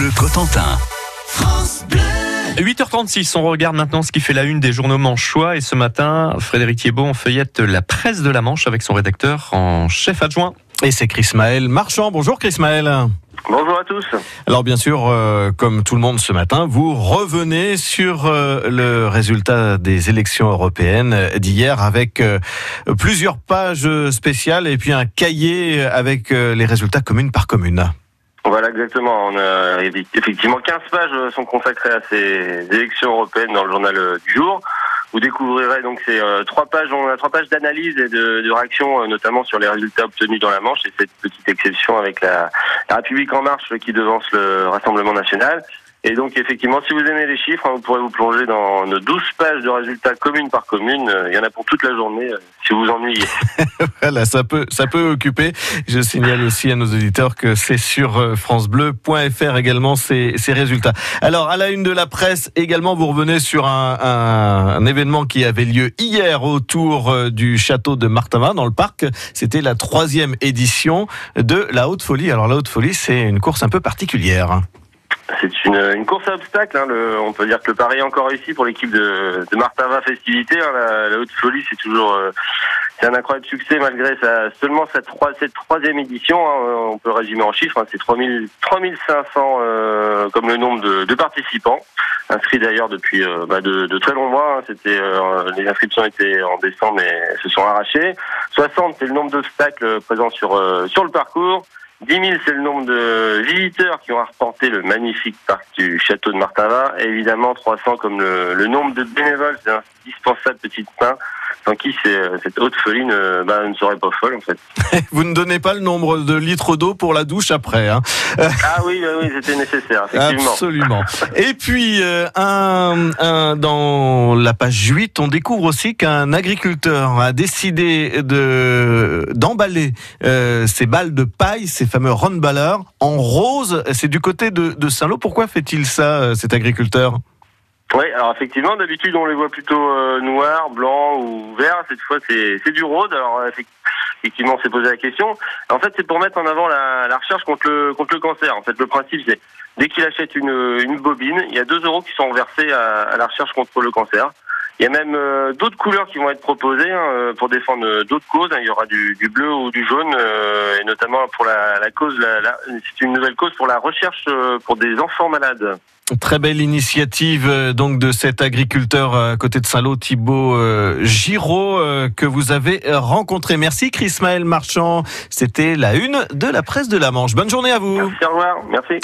Bleu Cotentin. 8h36, on regarde maintenant ce qui fait la une des journaux Manchois. Et ce matin, Frédéric Thiebaud, feuillette la presse de la Manche avec son rédacteur en chef adjoint. Et c'est Chris Maël Marchand. Bonjour Chris Maël. Bonjour à tous. Alors bien sûr, euh, comme tout le monde ce matin, vous revenez sur euh, le résultat des élections européennes d'hier avec euh, plusieurs pages spéciales et puis un cahier avec les résultats commune par commune. Voilà, exactement. On a effectivement 15 pages sont consacrées à ces élections européennes dans le journal du jour. Vous découvrirez donc ces trois pages, on a trois pages d'analyse et de, réaction, notamment sur les résultats obtenus dans la Manche et cette petite exception avec la République en marche qui devance le Rassemblement national. Et donc effectivement, si vous aimez les chiffres, hein, vous pourrez vous plonger dans nos 12 pages de résultats commune par commune. Il y en a pour toute la journée, euh, si vous vous ennuyez. voilà, ça peut, ça peut occuper. Je signale aussi à nos auditeurs que c'est sur euh, francebleu.fr également ces, ces résultats. Alors, à la une de la presse, également, vous revenez sur un, un, événement qui avait lieu hier autour euh, du château de Martava dans le parc. C'était la troisième édition de la Haute Folie. Alors, la Haute Folie, c'est une course un peu particulière. C'est une, une, course à obstacles. Hein, le, on peut dire que le pari est encore réussi pour l'équipe de, de Martava Festivité. Hein, la, la, haute folie, c'est toujours euh, c'est un incroyable succès malgré sa, seulement cette, trois, cette troisième édition. Hein, on peut résumer en chiffres. Hein, c'est 3000, 3500 euh, comme le nombre de, de participants inscrits d'ailleurs depuis euh, bah, de, de, très longs mois. Hein. C'était euh, les inscriptions étaient en décembre mais se sont arrachées. 60 c'est le nombre d'obstacles présents sur euh, sur le parcours. 10 000, c'est le nombre de visiteurs qui ont arpenté le magnifique parc du château de Martava. Et évidemment, 300 comme le, le nombre de bénévoles, c'est indispensable petite main sans qui cette haute folie ne, bah, ne serait pas folle en fait. Vous ne donnez pas le nombre de litres d'eau pour la douche après hein Ah oui, oui, c'était nécessaire, effectivement. Absolument. Et puis, euh, un, un, dans la page 8, on découvre aussi qu'un agriculteur a décidé de d'emballer euh, ces balles de paille, ces fameux roundballers, en rose. C'est du côté de, de Saint-Lô. Pourquoi fait-il ça, euh, cet agriculteur? Oui, alors effectivement, d'habitude on les voit plutôt euh, noirs, blancs ou verts. Cette fois, c'est du rose. Alors effectivement, on s'est posé la question. En fait, c'est pour mettre en avant la, recherche contre le contre le cancer. En fait, le principe, c'est dès qu'il achète une, une bobine, il y a 2 euros qui sont versés à, à la recherche contre le cancer. Il y a même euh, d'autres couleurs qui vont être proposées hein, pour défendre d'autres causes. Il y aura du, du, bleu ou du jaune, euh, et notamment pour la, la cause. La, la, c'est une nouvelle cause pour la recherche euh, pour des enfants malades. Très belle initiative euh, donc de cet agriculteur à côté de Saint-Lô, Thibaut euh, Giraud, euh, que vous avez rencontré. Merci Chris Maël Marchand. C'était la une de la presse de la Manche. Bonne journée à vous. Merci, au revoir. Merci.